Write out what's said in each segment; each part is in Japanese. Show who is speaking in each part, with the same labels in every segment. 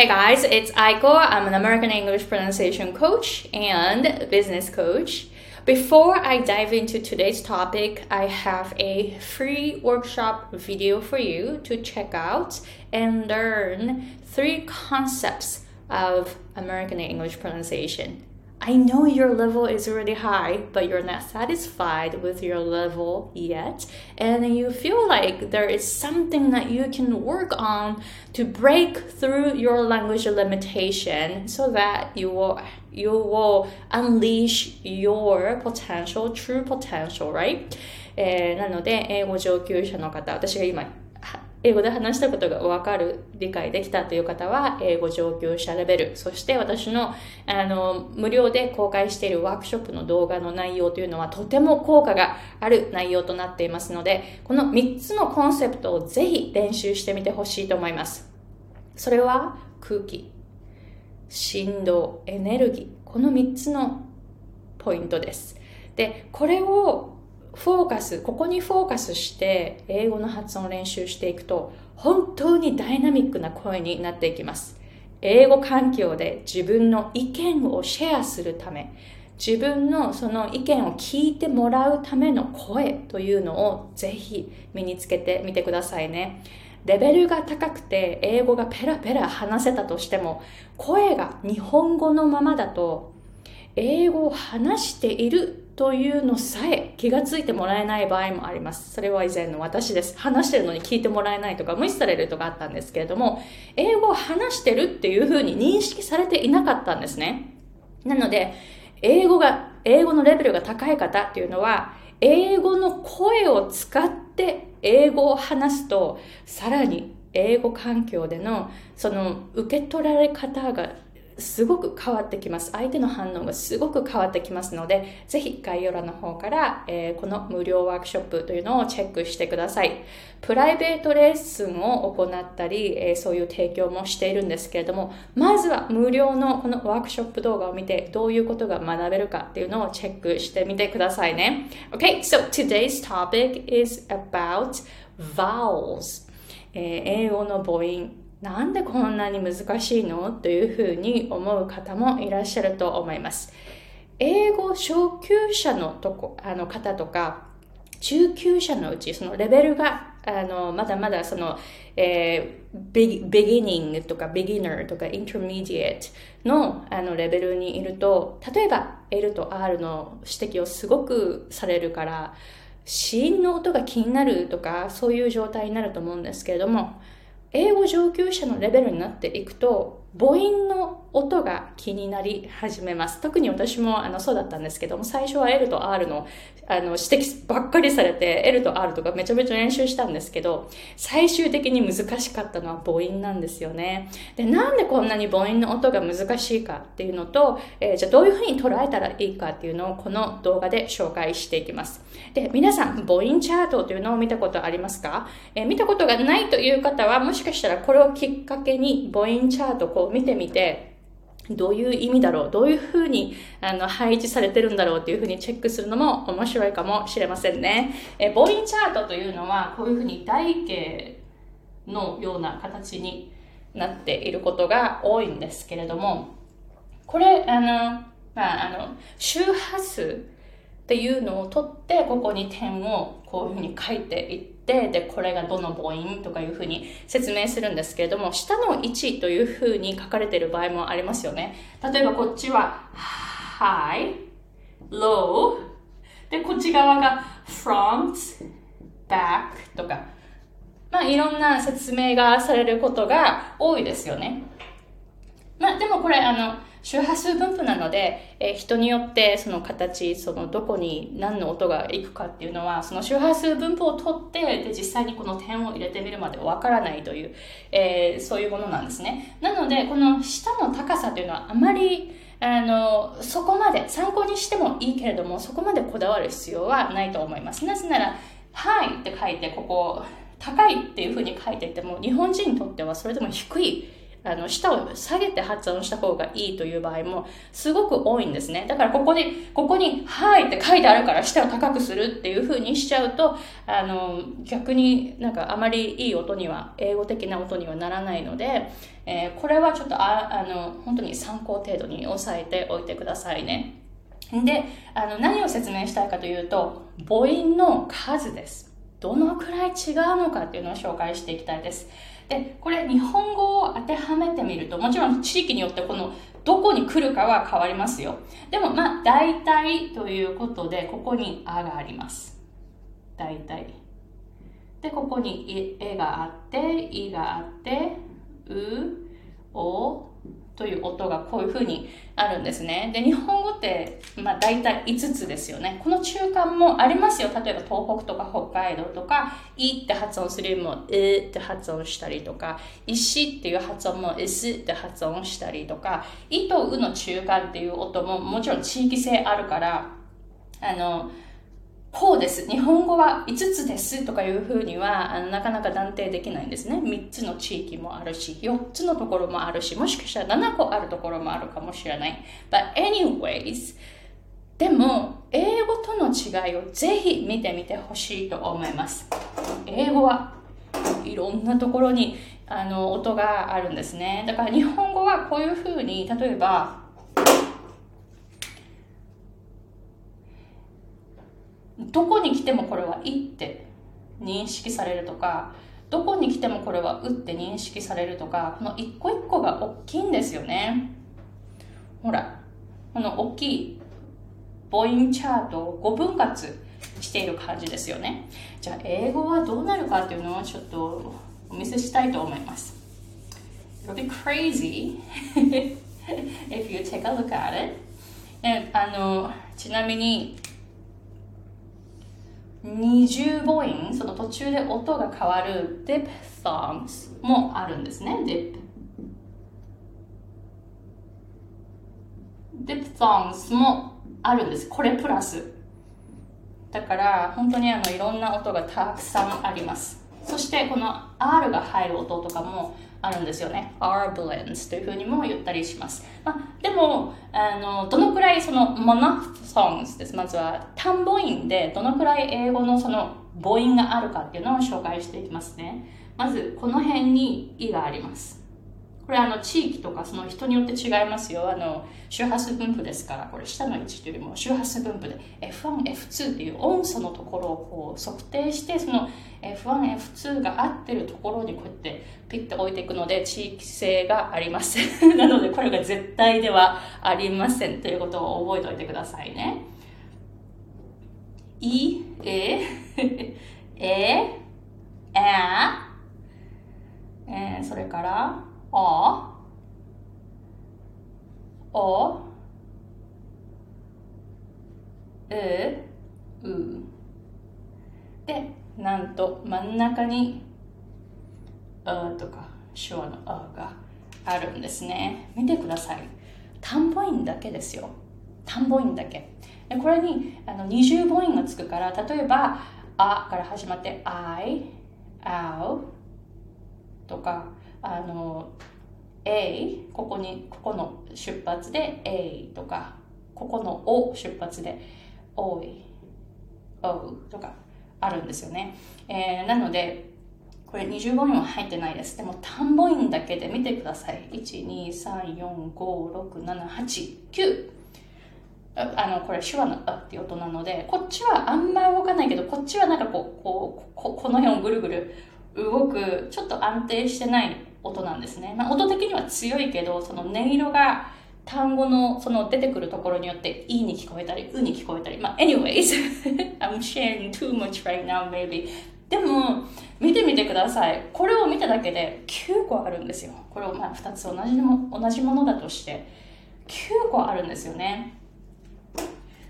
Speaker 1: Hey guys, it's Aiko. I'm an American English pronunciation coach and business coach. Before I dive into today's topic, I have a free workshop video for you to check out and learn three concepts of American English pronunciation. I know your level is really high, but you're not satisfied with your level yet, and you feel like there is something that you can work on to break through your language limitation so that you will you will unleash your potential, true potential, right? えー、なので、英語上級者の方、私が今 英語で話したことがわかる、理解できたという方は、英語上級者レベル、そして私の、あの、無料で公開しているワークショップの動画の内容というのはとても効果がある内容となっていますので、この3つのコンセプトをぜひ練習してみてほしいと思います。それは空気、振動、エネルギー、この3つのポイントです。で、これをフォーカス、ここにフォーカスして英語の発音を練習していくと、本当にダイナミックな声になっていきます。英語環境で自分の意見をシェアするため、自分のその意見を聞いてもらうための声というのをぜひ身につけてみてくださいね。レベルが高くて英語がペラペラ話せたとしても声が日本語のままだと英語を話しているというのさえ気がついてもらえない場合もあります。それは以前の私です。話してるのに聞いてもらえないとか無視されるとかあったんですけれども、英語を話してるっていうふうに認識されていなかったんですね。なので、英語が、英語のレベルが高い方っていうのは、英語の声を使って英語を話すと、さらに英語環境でのその受け取られ方がすごく変わってきます。相手の反応がすごく変わってきますので、ぜひ概要欄の方から、えー、この無料ワークショップというのをチェックしてください。プライベートレッスンを行ったり、えー、そういう提供もしているんですけれども、まずは無料のこのワークショップ動画を見て、どういうことが学べるかっていうのをチェックしてみてくださいね。Okay, so today's topic is about vowels. え、英語の母音。なんでこんなに難しいの？というふうに思う方もいらっしゃると思います。英語初級者のとこあの方とか、中級者のうち、そのレベルが、あの、まだまだその、えー、ビ beginning とか beginner とか intermediate のあのレベルにいると、例えば L と R の指摘をすごくされるから、子音の音が気になるとか、そういう状態になると思うんですけれども、英語上級者のレベルになっていくと、母音の音が気になり始めます。特に私もあのそうだったんですけども、最初は L と R のあの指摘ばっかりされて、L と R とかめちゃめちゃ練習したんですけど、最終的に難しかったのは母音なんですよね。で、なんでこんなに母音の音が難しいかっていうのと、えー、じゃあどういうふうに捉えたらいいかっていうのをこの動画で紹介していきます。で、皆さん、母音チャートというのを見たことありますか、えー、見たことがないという方は、もしかしたらこれをきっかけに母音チャートこう見てみて、どういう意味だろうどういうふうにあの配置されてるんだろうっていうふうにチェックするのも面白いかもしれませんね。え母音チャートというのはこういうふうに台形のような形になっていることが多いんですけれども、これ、あの、まあ、あの、周波数っていうのを取って、ここに点をこういうふうに書いていって、で、これがどの母音とかいうふうに説明するんですけれども、下の位置というふうに書かれている場合もありますよね。例えばこっちは high, low, で、こっち側が front, back とか、まあいろんな説明がされることが多いですよね。まあでもこれあの、周波数分布なので、えー、人によってその形、そのどこに何の音が行くかっていうのは、その周波数分布を取って、で、実際にこの点を入れてみるまでわからないという、えー、そういうものなんですね。なので、この下の高さというのはあまり、あの、そこまで、参考にしてもいいけれども、そこまでこだわる必要はないと思います。なぜなら、はいって書いて、ここ、高いっていうふうに書いていても、日本人にとってはそれでも低いあの、舌を下げて発音した方がいいという場合もすごく多いんですね。だからここに、ここに、はいって書いてあるから舌を高くするっていう風にしちゃうと、あの、逆になんかあまりいい音には、英語的な音にはならないので、えー、これはちょっとあ、あの、本当に参考程度に押さえておいてくださいね。で、あの、何を説明したいかというと、母音の数です。どのくらい違うのかっていうのを紹介していきたいです。で、これ日本語を当てはめてみると、もちろん地域によってこのどこに来るかは変わりますよ。でもまあ大体ということで、ここにあがあります。大体。で、ここにえがあって、いがあって、う、お、という音がこういうふうにあるんですね。で、日本語って、まあ大体5つですよね。この中間もありますよ。例えば東北とか北海道とか、いって発音するよりも、えって発音したりとか、石っていう発音も、えすって発音したりとか、いとうの中間っていう音ももちろん地域性あるから、あの、こうです。日本語は5つですとかいうふうにはあのなかなか断定できないんですね。3つの地域もあるし、4つのところもあるし、もしかしたら7個あるところもあるかもしれない。But anyways, でも、英語との違いをぜひ見てみてほしいと思います。英語はいろんなところにあの音があるんですね。だから日本語はこういうふうに、例えば、どこに来てもこれは「い」って認識されるとかどこに来てもこれは「う」って認識されるとかこの一個一個が大きいんですよね。ほらこの大きい母音チャートを5分割している感じですよね。じゃあ英語はどうなるかっていうのをちょっとお見せしたいと思います。It'll be crazy if you take a look at it. あのちなみに二重母音、その途中で音が変わる dip thongs もあるんですね。dip dip thongs もあるんです。これプラス。だから本当にあのいろんな音がたくさんあります。そしてこの R が入る音とかもあるんですよね。R blends というふうにも言ったりします。まあ、でも、あの、どのくらいその monophthongs です。まずは単母音でどのくらい英語のその母音があるかっていうのを紹介していきますね。まず、この辺に「い」があります。これあの地域とかその人によって違いますよ。あの周波数分布ですから、これ下の位置というよりも周波数分布で F1、F2 っていう音素のところをこう測定して、その F1、F2 が合ってるところにこうやってピッて置いていくので地域性があります。なのでこれが絶対ではありませんということを覚えておいてくださいね。い、え、え、あ、え、それから、おおうう。でなんと真ん中に「あ」とか手話の「あ」があるんですね。見てください。単母音だけですよ。単母音だけ。これにあの二重母音がつくから例えば「あ」から始まって「I」「o w とかあの A ここにここの出発で A とかここの O 出発で O O とかあるんですよね、えー、なのでこれ25音は入ってないです。でも単母音だけで見てください。123456789あのこれ手話の「あ」っていう音なのでこっちはあんま動かないけどこっちはなんかこうこうここの辺をぐるぐる動くちょっと安定してない音なんですね、まあ、音的には強いけどその音色が単語のその出てくるところによって「い」に聞こえたり「う」に聞こえたり。まあ anyways I'm sharing too much right now maybe. でも見てみてください。これを見ただけで9個あるんですよ。これをまあ2つ同じも同じものだとして。9個あるんですよね。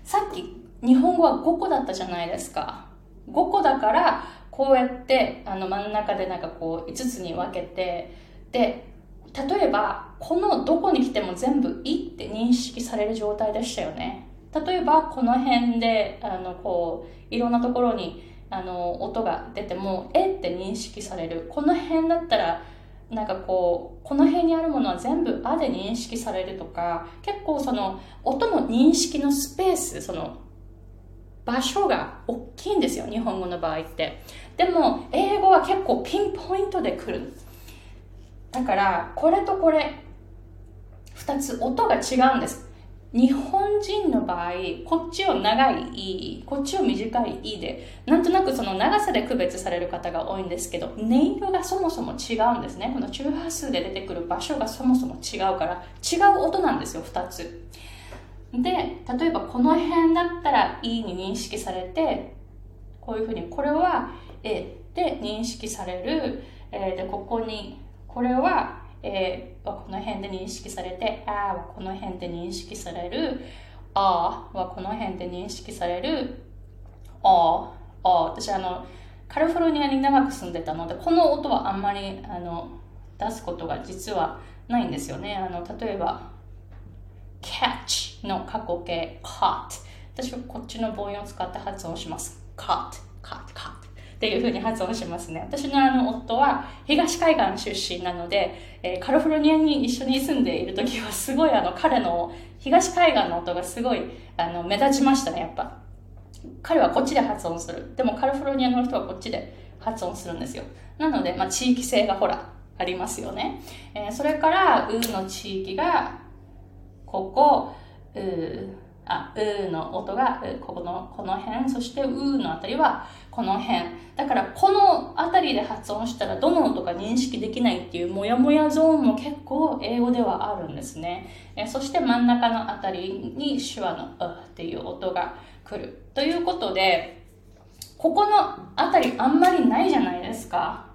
Speaker 1: さっき日本語は5個だったじゃないですか。5個だからこうやってあの真ん中でなんかこう5つに分けてで例えばこのどこに来ても全部「い」って認識される状態でしたよね。例えばこの辺であのこういろんなところにあの音が出ても「え」って認識される。この辺だったらなんかこう、この辺にあるものは全部あで認識されるとか、結構その音の認識のスペース、その場所が大きいんですよ、日本語の場合って。でも、英語は結構ピンポイントで来る。だから、これとこれ、二つ音が違うんです。日本人の場合、こっちを長いいい、こっちを短いいいで、なんとなくその長さで区別される方が多いんですけど、音色がそもそも違うんですね。この周波数で出てくる場所がそもそも違うから、違う音なんですよ、二つ。で、例えばこの辺だったらいいに認識されて、こういうふうに、これは A で認識される。えー、で、ここに、これはえー、はこの辺で認識されて、あはこの辺で認識される、あはこの辺で認識される、ああ私あの、カリフォルニアに長く住んでたので、この音はあんまりあの出すことが実はないんですよね。あの例えば、catch の過去形 caught 私はこっちの母音を使って発音します。caught, caught, caught っていう風に発音しますね。私のあの夫は東海岸出身なので、えー、カリフォルニアに一緒に住んでいる時はすごいあの彼の東海岸の音がすごいあの目立ちましたね、やっぱ。彼はこっちで発音する。でもカリフォルニアの人はこっちで発音するんですよ。なので、まあ、地域性がほら、ありますよね。えー、それから、うの地域が、ここ、うあ、うの音が、ここの、この辺、そしてうのあたりは、この辺。だから、このあたりで発音したら、どの音か認識できないっていう、もやもやゾーンも結構英語ではあるんですね。えそして真ん中のあたりに手話のうっていう音が来る。ということで、ここのあたりあんまりないじゃないですか。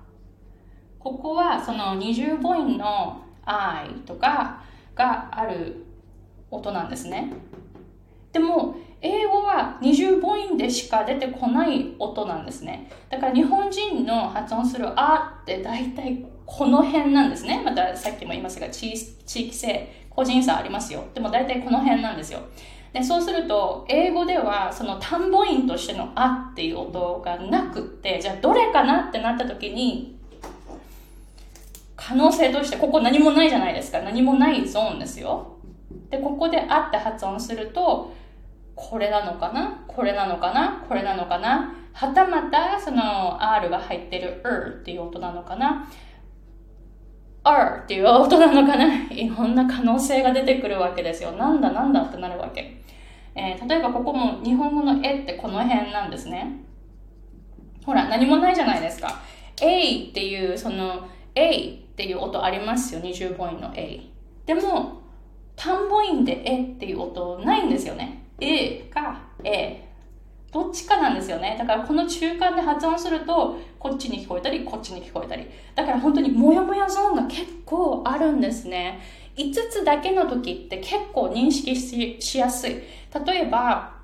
Speaker 1: ここはその20母音の I とかがある音なんですね。でも、英語は20母音でしか出てこない音なんですね。だから日本人の発音するあって大体この辺なんですね。またさっきも言いましたが、地域性、個人差ありますよ。でも大体この辺なんですよ。でそうすると、英語ではその単母音としてのあっていう音がなくって、じゃあどれかなってなった時に、可能性としてここ何もないじゃないですか。何もないゾーンですよ。で、ここであって発音すると、これなのかな？これなのかな？これなのかな？はたまたその R が入ってる R っていう音なのかな？R っていう音なのかな？いろんな可能性が出てくるわけですよ。なんだなんだってなるわけ。えー、例えばここも日本語のえってこの辺なんですね。ほら、何もないじゃないですか。A っていうその A っていう音ありますよ。20母音の A。でも、単母音でえっていう音ないんですよね。A か A。どっちかなんですよね。だからこの中間で発音すると、こっちに聞こえたり、こっちに聞こえたり。だから本当にモヤモヤゾーンが結構あるんですね。5つだけの時って結構認識しやすい。例えば、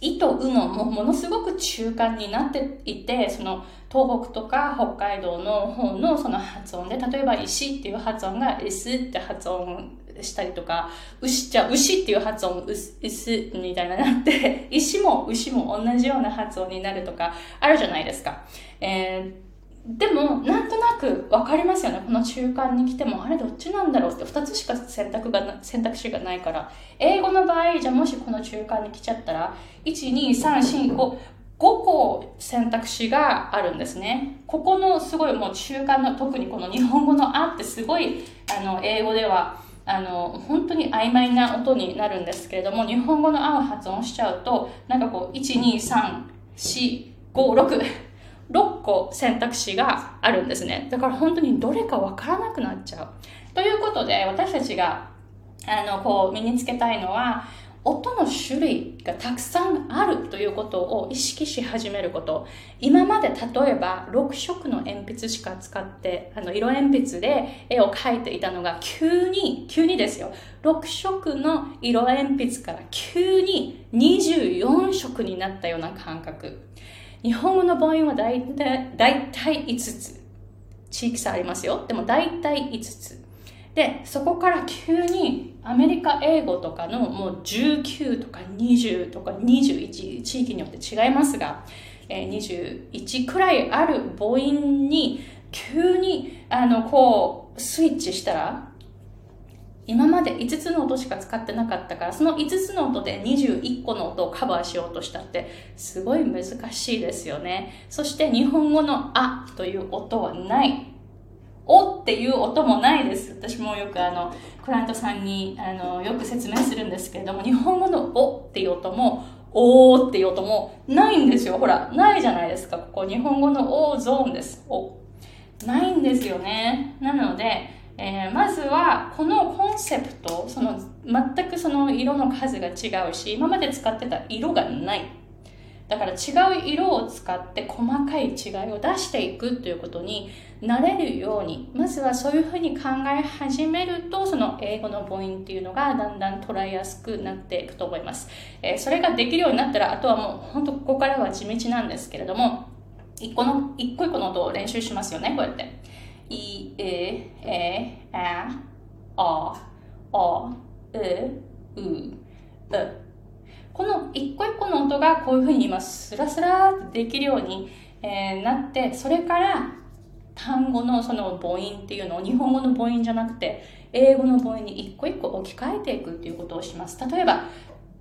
Speaker 1: いとうのもものすごく中間になっていて、その東北とか北海道の方のその発音で、例えば石っていう発音が S って発音したりとか、牛、じゃ牛っていう発音、うす、うすみたいななって、石も牛も同じような発音になるとか、あるじゃないですか。えー、でも、なんとなくわかりますよね。この中間に来ても、あれどっちなんだろうって2つしか選択が、選択肢がないから。英語の場合、じゃあもしこの中間に来ちゃったら、1、2、3、4、5、5個選択肢があるんですね。ここのすごいもう中間の、特にこの日本語のあってすごい、あの、英語ではあの本当に曖昧な音になるんですけれども日本語の「合う発音しちゃうとなんかこう1234566 個選択肢があるんですね。だから本当にどれかわからなくなっちゃう。ということで私たちがあのこう身につけたいのは音の種類がたくさんあるということを意識し始めること。今まで例えば6色の鉛筆しか使って、あの色鉛筆で絵を描いていたのが急に、急にですよ。6色の色鉛筆から急に24色になったような感覚。日本語の母音は大体大体5つ。地域差ありますよ。でも大体5つ。で、そこから急にアメリカ英語とかのもう19とか20とか21地域によって違いますが、えー、21くらいある母音に急にあのこうスイッチしたら、今まで5つの音しか使ってなかったから、その5つの音で21個の音をカバーしようとしたって、すごい難しいですよね。そして日本語のあという音はない。おっていう音もないです。私もよくあの、クライアントさんにあのよく説明するんですけれども、日本語のおっていう音も、おーっていう音もないんですよ。ほら、ないじゃないですか。ここ日本語のおゾーンです。お。ないんですよね。なので、えー、まずはこのコンセプト、その全くその色の数が違うし、今まで使ってた色がない。だから違う色を使って細かい違いを出していくということになれるように、まずはそういうふうに考え始めると、その英語の母音っていうのがだんだん捉えやすくなっていくと思います。えー、それができるようになったら、あとはもう本当ここからは地道なんですけれども、一個の、一個一個の音を練習しますよね、こうやって。い、え、え、あ、あ、あ、う、う、う。この一個一個の音がこういうふうに今スラスラってできるように、えー、なって、それから単語のその母音っていうのを日本語の母音じゃなくて英語の母音に一個一個置き換えていくっていうことをします。例えば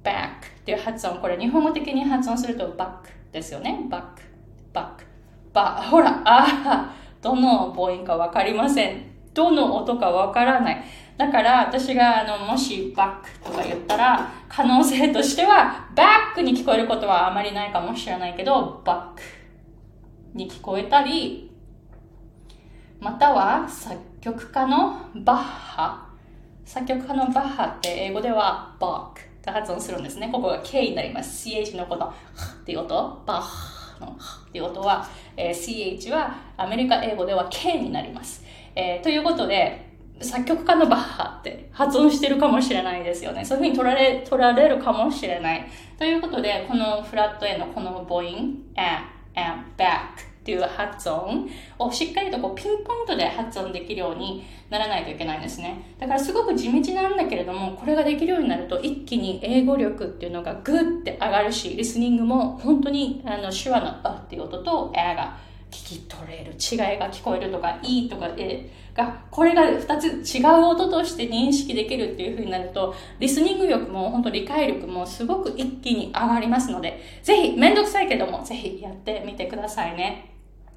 Speaker 1: back っていう発音、これ日本語的に発音すると back ですよね。back, back, ば、ほら、ああ、どの母音かわかりません。どの音かわからない。だから私があのもしバックとか言ったら可能性としてはバックに聞こえることはあまりないかもしれないけどバックに聞こえたりまたは作曲家のバッハ。作曲家のバッハって英語ではバックと発音するんですね。ここが K になります。CH のことっていう音。バッハのっていう音は、えー、CH はアメリカ英語では K になります、えー、ということで作曲家のバッハって発音してるかもしれないですよね。そういうふうに取られ、取られるかもしれない。ということで、このフラット A のこの母音、a, a, back っていう発音をしっかりとこうピンポイントで発音できるようにならないといけないんですね。だからすごく地道なんだけれども、これができるようになると一気に英語力っていうのがグッて上がるし、リスニングも本当にあの手話のあっていう音と a が聞き取れる、違いが聞こえるとか、いいとか、えが、これが2つ違う音として認識できるっていう風になると、リスニング力も本当理解力もすごく一気に上がりますので、ぜひ、めんどくさいけども、ぜひやってみてくださいね。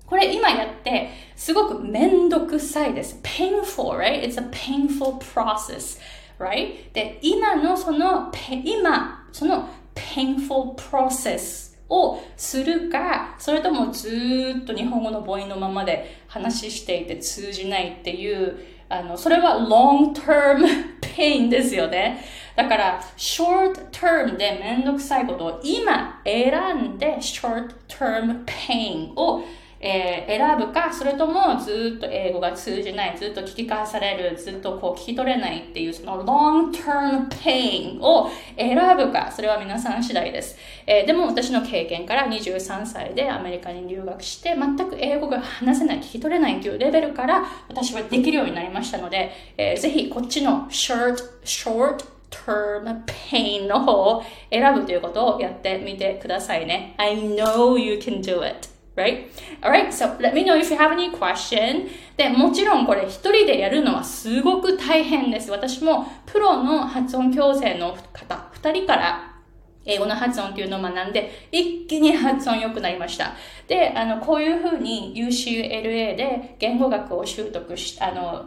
Speaker 1: これ今やって、すごくめんどくさいです。painful, right? It's a painful process, right? で、今のその、今、その painful process をするか、それともずっと日本語の母音のままで話していて通じないっていう、あの、それは long term pain ですよね。だから、short term でめんどくさいことを今選んで short term pain をえー、選ぶか、それともずっと英語が通じない、ずっと聞き返される、ずっとこう聞き取れないっていうその long term pain を選ぶか、それは皆さん次第です。えー、でも私の経験から23歳でアメリカに留学して、全く英語が話せない、聞き取れないというレベルから私はできるようになりましたので、えー、ぜひこっちの short, short term pain の方を選ぶということをやってみてくださいね。I know you can do it. Right? Alright, so let me know if you have any question. で、もちろんこれ一人でやるのはすごく大変です。私もプロの発音矯正の方、二人から英語の発音っていうのを学んで、一気に発音良くなりました。で、あの、こういうふうに UCLA で言語学を習得し、あの、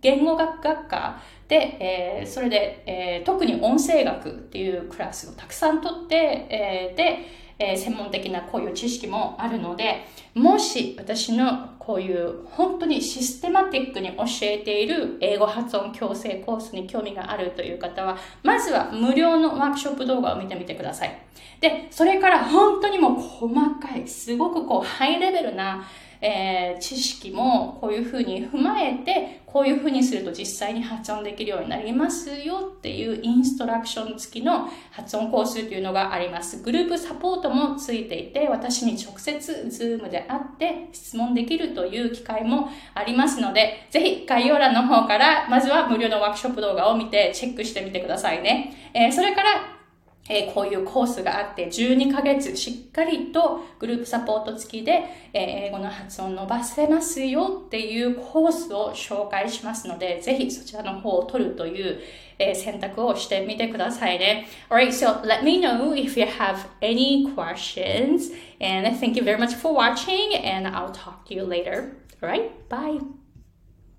Speaker 1: 言語学学科で、えー、それで、えー、特に音声学っていうクラスをたくさん取って、えー、で、えー、専門的なこういう知識もあるので、もし私のこういう本当にシステマティックに教えている英語発音矯正コースに興味があるという方は、まずは無料のワークショップ動画を見てみてください。で、それから本当にもう細かい、すごくこうハイレベルなえー、知識もこういうふうに踏まえて、こういうふうにすると実際に発音できるようになりますよっていうインストラクション付きの発音コースというのがあります。グループサポートもついていて、私に直接 Zoom で会って質問できるという機会もありますので、ぜひ概要欄の方からまずは無料のワークショップ動画を見てチェックしてみてくださいね。えー、それからえー、こういうコースがあって、12ヶ月しっかりとグループサポート付きで、えー、英語の発音伸ばせますよっていうコースを紹介しますので、ぜひそちらの方を取るという、えー、選択をしてみてくださいね。Alright, so let me know if you have any questions and thank you very much for watching and I'll talk to you later. Alright, bye!